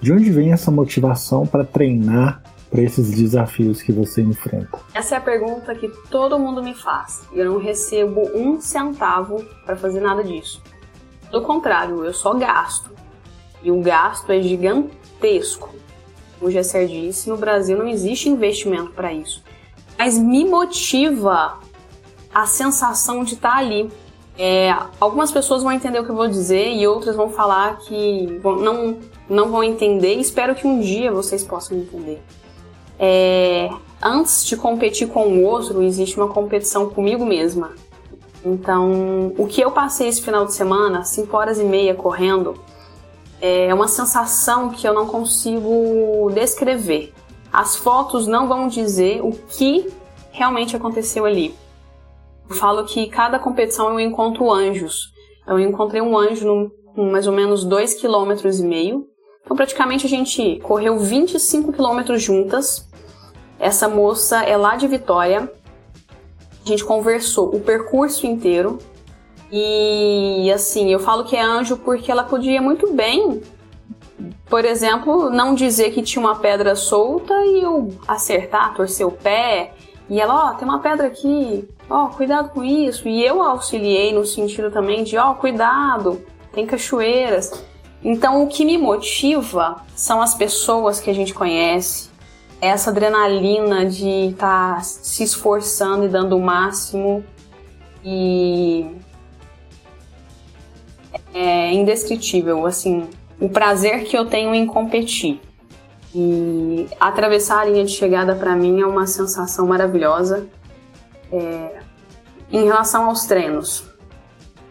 De onde vem essa motivação para treinar para esses desafios que você enfrenta? Essa é a pergunta que todo mundo me faz. Eu não recebo um centavo para fazer nada disso. Do contrário, eu só gasto. E o gasto é gigantesco. O Gesser disse, no Brasil não existe investimento para isso. Mas me motiva a sensação de estar tá ali. É, algumas pessoas vão entender o que eu vou dizer e outras vão falar que vão, não, não vão entender. Espero que um dia vocês possam entender. É, antes de competir com o outro, existe uma competição comigo mesma. Então, o que eu passei esse final de semana, 5 horas e meia correndo, é uma sensação que eu não consigo descrever. As fotos não vão dizer o que realmente aconteceu ali. Falo que cada competição eu encontro anjos. Eu encontrei um anjo no, com mais ou menos 2,5 km. e meio. Então praticamente a gente correu 25 quilômetros juntas. Essa moça é lá de Vitória. A gente conversou o percurso inteiro. E assim, eu falo que é anjo porque ela podia muito bem, por exemplo, não dizer que tinha uma pedra solta e eu acertar, torcer o pé. E ela, ó, oh, tem uma pedra aqui, ó, oh, cuidado com isso. E eu auxiliei no sentido também de, ó, oh, cuidado, tem cachoeiras. Então, o que me motiva são as pessoas que a gente conhece, essa adrenalina de estar tá se esforçando e dando o máximo. E é indescritível, assim, o prazer que eu tenho em competir. E atravessar a linha de chegada para mim é uma sensação maravilhosa. É, em relação aos treinos,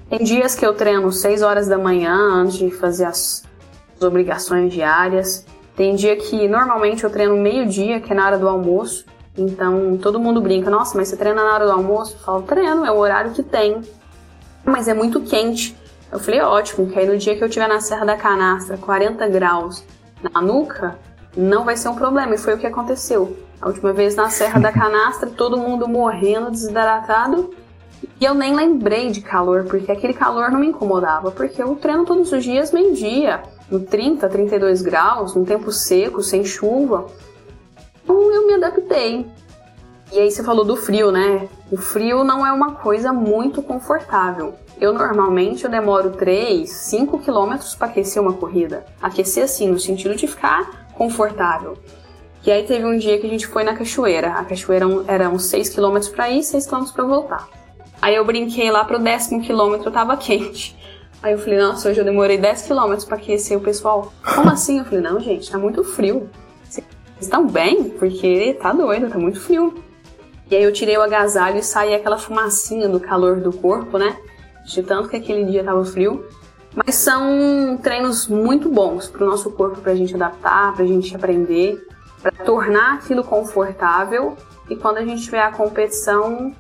tem dias que eu treino 6 horas da manhã antes de fazer as, as obrigações diárias. Tem dia que normalmente eu treino meio-dia, que é na hora do almoço. Então todo mundo brinca, nossa, mas você treina na hora do almoço? Eu falo, treino, é o horário que tem. Mas é muito quente. Eu falei, ótimo, que aí no dia que eu estiver na Serra da Canastra, 40 graus na nuca, não vai ser um problema. E foi o que aconteceu. A última vez na Serra da Canastra, todo mundo morrendo, desidratado. E eu nem lembrei de calor, porque aquele calor não me incomodava, porque eu treino todos os dias meio-dia, no 30, 32 graus, num tempo seco, sem chuva. Então eu me adaptei. E aí você falou do frio, né? O frio não é uma coisa muito confortável. Eu normalmente eu demoro 3, 5 quilômetros para aquecer uma corrida. Aquecer assim, no sentido de ficar confortável. E aí teve um dia que a gente foi na cachoeira. A cachoeira era uns 6 km para ir, 6 km para voltar. Aí eu brinquei lá pro décimo quilômetro, tava quente. Aí eu falei, nossa, hoje eu demorei 10 km para aquecer o pessoal. Como assim? Eu falei, não, gente, tá muito frio. Vocês estão bem? Porque tá doido, tá muito frio. E aí eu tirei o agasalho e saí aquela fumacinha do calor do corpo, né? De tanto que aquele dia tava frio. Mas são treinos muito bons pro nosso corpo, pra gente adaptar, pra gente aprender, para tornar aquilo confortável. E quando a gente tiver a competição,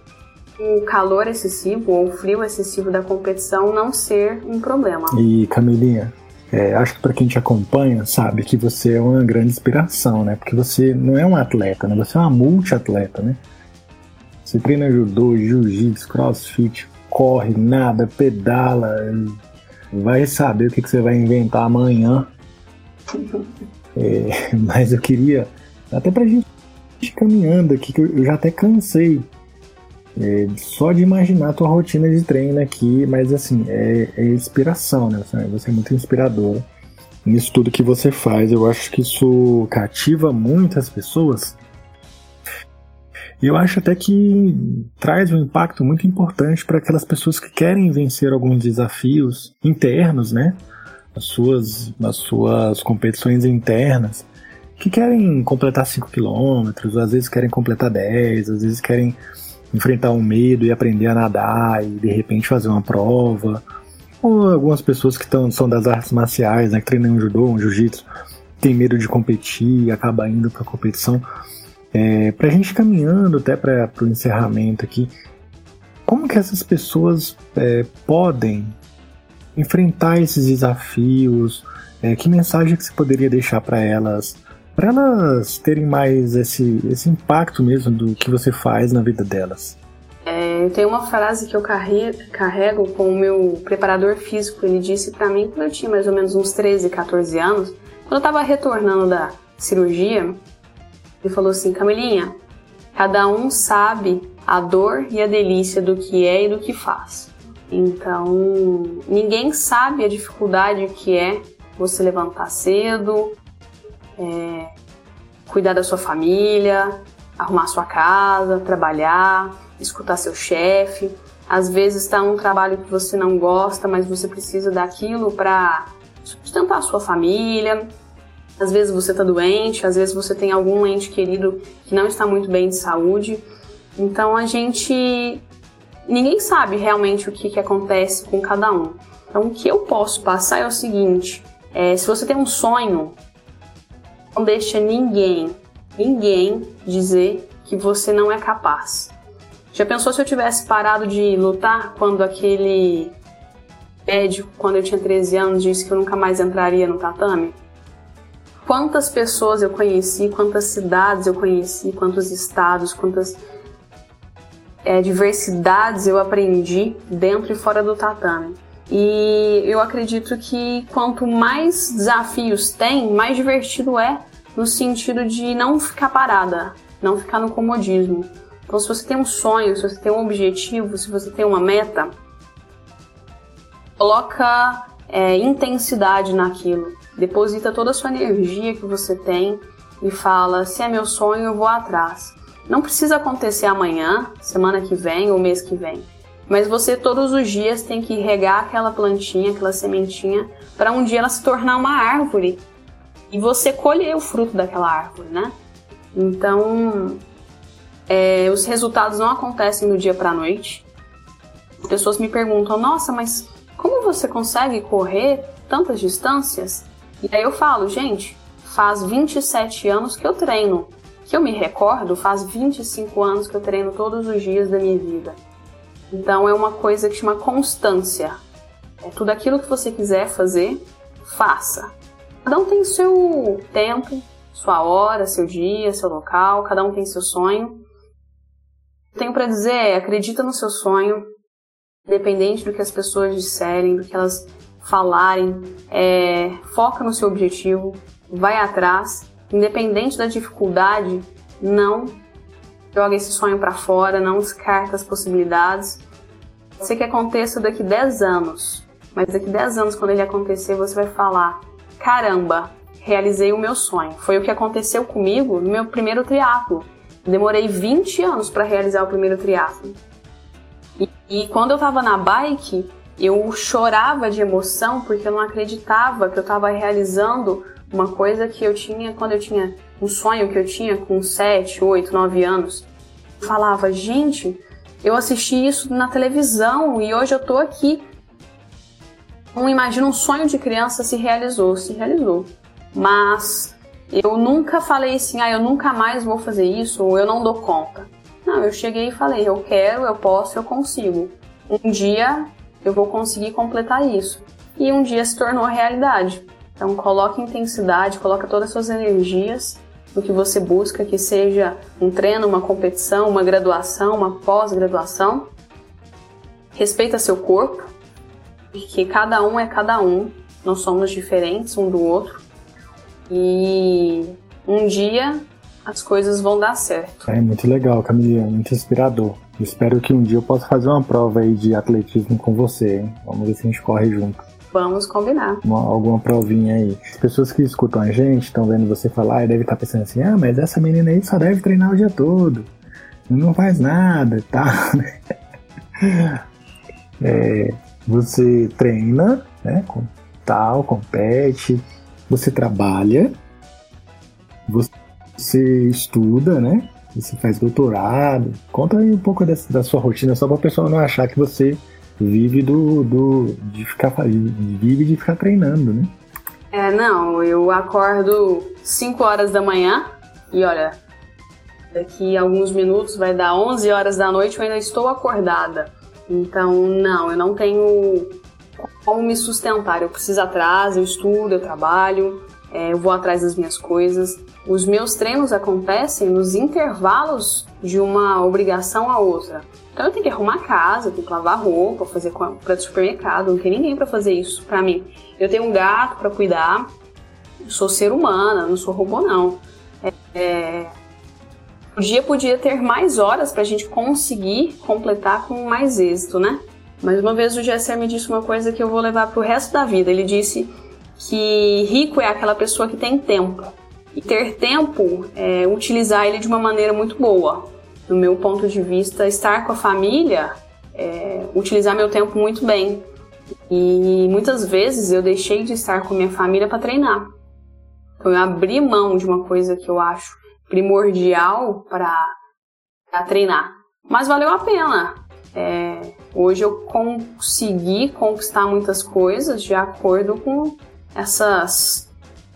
o calor excessivo ou o frio excessivo da competição não ser um problema. E Camilinha, é, acho que para quem te acompanha sabe que você é uma grande inspiração, né? Porque você não é um atleta, né? Você é uma multiatleta, né? Você treina judô, jiu-jitsu, crossfit, corre, nada, pedala, vai saber o que, que você vai inventar amanhã. é, mas eu queria, até pra gente ir caminhando aqui, que eu já até cansei é, só de imaginar a tua rotina de treino aqui, mas assim, é, é inspiração, né? Você, você é muito inspiradora nisso tudo que você faz. Eu acho que isso cativa muitas pessoas. E eu acho até que traz um impacto muito importante para aquelas pessoas que querem vencer alguns desafios internos, né? Nas suas, nas suas competições internas, que querem completar 5 km, às vezes querem completar 10, às vezes querem enfrentar um medo e aprender a nadar e de repente fazer uma prova. Ou algumas pessoas que tão, são das artes marciais, né, que treinam um judô, um jiu-jitsu, tem medo de competir e acaba indo para a competição. É, para a gente caminhando até para o encerramento aqui, como que essas pessoas é, podem enfrentar esses desafios? É, que mensagem que você poderia deixar para elas para elas terem mais esse, esse impacto mesmo do que você faz na vida delas? É, tenho uma frase que eu carrego com o meu preparador físico. Ele disse para mim quando eu tinha mais ou menos uns 13, 14 anos, quando eu estava retornando da cirurgia, ele falou assim: Camilinha, cada um sabe a dor e a delícia do que é e do que faz. Então, ninguém sabe a dificuldade que é você levantar cedo, é, cuidar da sua família, arrumar sua casa, trabalhar, escutar seu chefe. Às vezes está num trabalho que você não gosta, mas você precisa daquilo para sustentar a sua família. Às vezes você está doente, às vezes você tem algum ente querido que não está muito bem de saúde. Então a gente. Ninguém sabe realmente o que, que acontece com cada um. Então o que eu posso passar é o seguinte: é, se você tem um sonho, não deixa ninguém, ninguém dizer que você não é capaz. Já pensou se eu tivesse parado de lutar quando aquele médico, quando eu tinha 13 anos, disse que eu nunca mais entraria no tatame? Quantas pessoas eu conheci, quantas cidades eu conheci, quantos estados, quantas é, diversidades eu aprendi dentro e fora do tatame. E eu acredito que quanto mais desafios tem, mais divertido é, no sentido de não ficar parada, não ficar no comodismo. Então, se você tem um sonho, se você tem um objetivo, se você tem uma meta, coloca é, intensidade naquilo, deposita toda a sua energia que você tem e fala: se é meu sonho, eu vou atrás. Não precisa acontecer amanhã, semana que vem ou mês que vem mas você todos os dias tem que regar aquela plantinha, aquela sementinha, para um dia ela se tornar uma árvore e você colher o fruto daquela árvore, né? Então, é, os resultados não acontecem do dia para a noite. As pessoas me perguntam: Nossa, mas como você consegue correr tantas distâncias? E aí eu falo: Gente, faz 27 anos que eu treino. que eu me recordo, faz 25 anos que eu treino todos os dias da minha vida. Então é uma coisa que chama constância. É tudo aquilo que você quiser fazer, faça. Cada um tem seu tempo, sua hora, seu dia, seu local, cada um tem seu sonho. Tenho para dizer é, acredita no seu sonho, independente do que as pessoas disserem, do que elas falarem, é, foca no seu objetivo, vai atrás, independente da dificuldade, não joga esse sonho para fora, não descarta as possibilidades. Ser que aconteça daqui 10 anos, mas daqui 10 anos, quando ele acontecer, você vai falar: caramba, realizei o meu sonho. Foi o que aconteceu comigo no meu primeiro triatlo. Demorei 20 anos para realizar o primeiro triatlo. E, e quando eu estava na bike, eu chorava de emoção porque eu não acreditava que eu estava realizando uma coisa que eu tinha quando eu tinha um sonho que eu tinha com 7, 8, 9 anos. Eu falava, gente, eu assisti isso na televisão e hoje eu tô aqui. Não imagina um sonho de criança se realizou, se realizou. Mas eu nunca falei assim, ah, eu nunca mais vou fazer isso ou eu não dou conta. Não, eu cheguei e falei, eu quero, eu posso, eu consigo. Um dia eu vou conseguir completar isso. E um dia se tornou realidade. Então coloque intensidade, coloque todas as suas energias no que você busca, que seja um treino, uma competição, uma graduação, uma pós-graduação. Respeita seu corpo, porque cada um é cada um, nós somos diferentes um do outro. E um dia as coisas vão dar certo. É muito legal, Camila, muito inspirador. Espero que um dia eu possa fazer uma prova aí de atletismo com você, hein? Vamos ver se a gente corre junto. Vamos combinar. Uma, alguma provinha aí. As pessoas que escutam a gente, estão vendo você falar e devem estar pensando assim: ah, mas essa menina aí só deve treinar o dia todo. Não faz nada e tal. é, você treina, né? Com tal, compete, você trabalha, você estuda, né? Você faz doutorado. Conta aí um pouco dessa, da sua rotina, só para a pessoa não achar que você vive do, do de ficar vive de ficar treinando, né? É, não, eu acordo 5 horas da manhã e olha, daqui a alguns minutos vai dar 11 horas da noite eu ainda estou acordada. Então, não, eu não tenho como me sustentar. Eu preciso atrás, eu estudo, eu trabalho, é, eu vou atrás das minhas coisas. Os meus treinos acontecem nos intervalos de uma obrigação a outra. Então eu tenho que arrumar casa, tenho que lavar roupa, fazer compra de supermercado, não tem ninguém para fazer isso para mim. Eu tenho um gato para cuidar, eu sou ser humana, não sou robô não. É, é, o dia podia ter mais horas para a gente conseguir completar com mais êxito, né? Mas uma vez o Gesser me disse uma coisa que eu vou levar para o resto da vida. Ele disse que rico é aquela pessoa que tem tempo. E ter tempo é utilizar ele de uma maneira muito boa. No meu ponto de vista, estar com a família é utilizar meu tempo muito bem. E muitas vezes eu deixei de estar com minha família para treinar. Então eu abri mão de uma coisa que eu acho primordial para treinar. Mas valeu a pena. É, hoje eu consegui conquistar muitas coisas de acordo com essas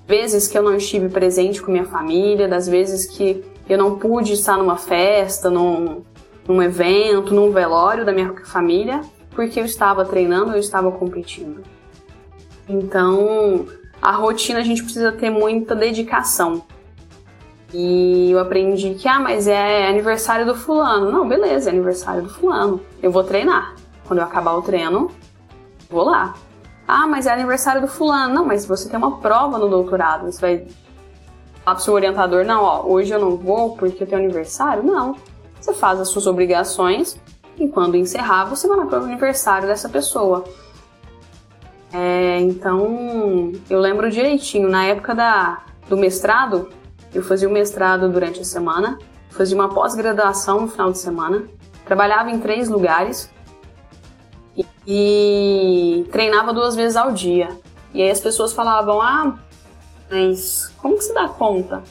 vezes que eu não estive presente com minha família, das vezes que eu não pude estar numa festa, num, num evento, num velório da minha família, porque eu estava treinando, eu estava competindo. Então, a rotina a gente precisa ter muita dedicação. E eu aprendi que, ah, mas é aniversário do fulano. Não, beleza, é aniversário do fulano. Eu vou treinar. Quando eu acabar o treino, vou lá. Ah, mas é aniversário do fulano. Não, mas você tem uma prova no doutorado. Você vai falar pro seu orientador, não, ó, hoje eu não vou porque eu tenho aniversário. Não. Você faz as suas obrigações e quando encerrar, você vai para o aniversário dessa pessoa. É, então, eu lembro direitinho, na época da, do mestrado, eu fazia o mestrado durante a semana, fazia uma pós-graduação no final de semana, trabalhava em três lugares e, treinava duas vezes ao dia. E aí as pessoas falavam, ah, mas como que se dá conta?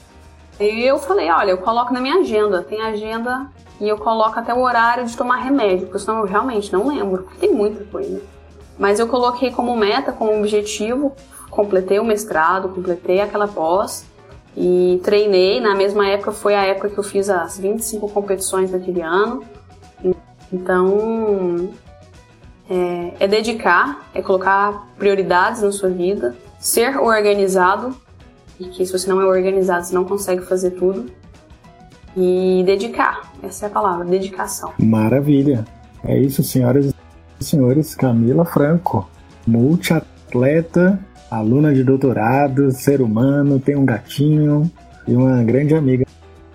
E eu falei, olha, eu coloco na minha agenda, tem agenda e eu coloco até o horário de tomar remédio, porque senão eu realmente não lembro, porque tem muita coisa. Mas eu coloquei como meta, como objetivo, completei o mestrado, completei aquela pós e treinei. Na mesma época foi a época que eu fiz as 25 competições daquele ano. Então, é, é dedicar, é colocar prioridades na sua vida, ser organizado, e que se você não é organizado, você não consegue fazer tudo. E dedicar, essa é a palavra, dedicação. Maravilha. É isso, senhoras e senhores. Camila Franco, multiatleta, aluna de doutorado, ser humano, tem um gatinho e uma grande amiga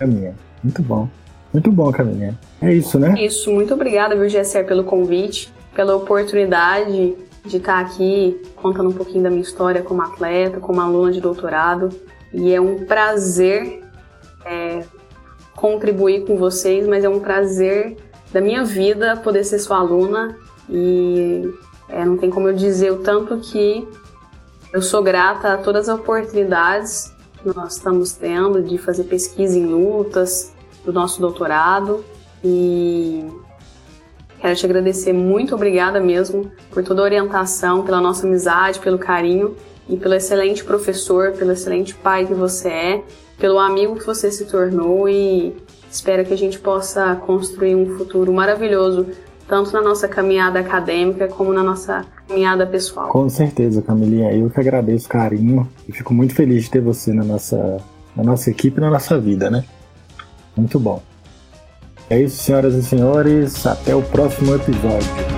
minha. Muito bom. Muito bom, Camilinha. É isso, né? Isso. Muito obrigada, viu, Gesser, pelo convite, pela oportunidade de estar aqui contando um pouquinho da minha história como atleta, como aluna de doutorado. E é um prazer é, contribuir com vocês, mas é um prazer da minha vida poder ser sua aluna e é, não tem como eu dizer o tanto que eu sou grata a todas as oportunidades que nós estamos tendo de fazer pesquisa em lutas, do nosso doutorado e quero te agradecer muito obrigada mesmo por toda a orientação, pela nossa amizade, pelo carinho e pelo excelente professor, pelo excelente pai que você é, pelo amigo que você se tornou e espero que a gente possa construir um futuro maravilhoso tanto na nossa caminhada acadêmica como na nossa caminhada pessoal. Com certeza, Camilinha. Eu que agradeço o carinho e fico muito feliz de ter você na nossa, na nossa equipe na nossa vida, né? Muito bom. É isso, senhoras e senhores. Até o próximo episódio.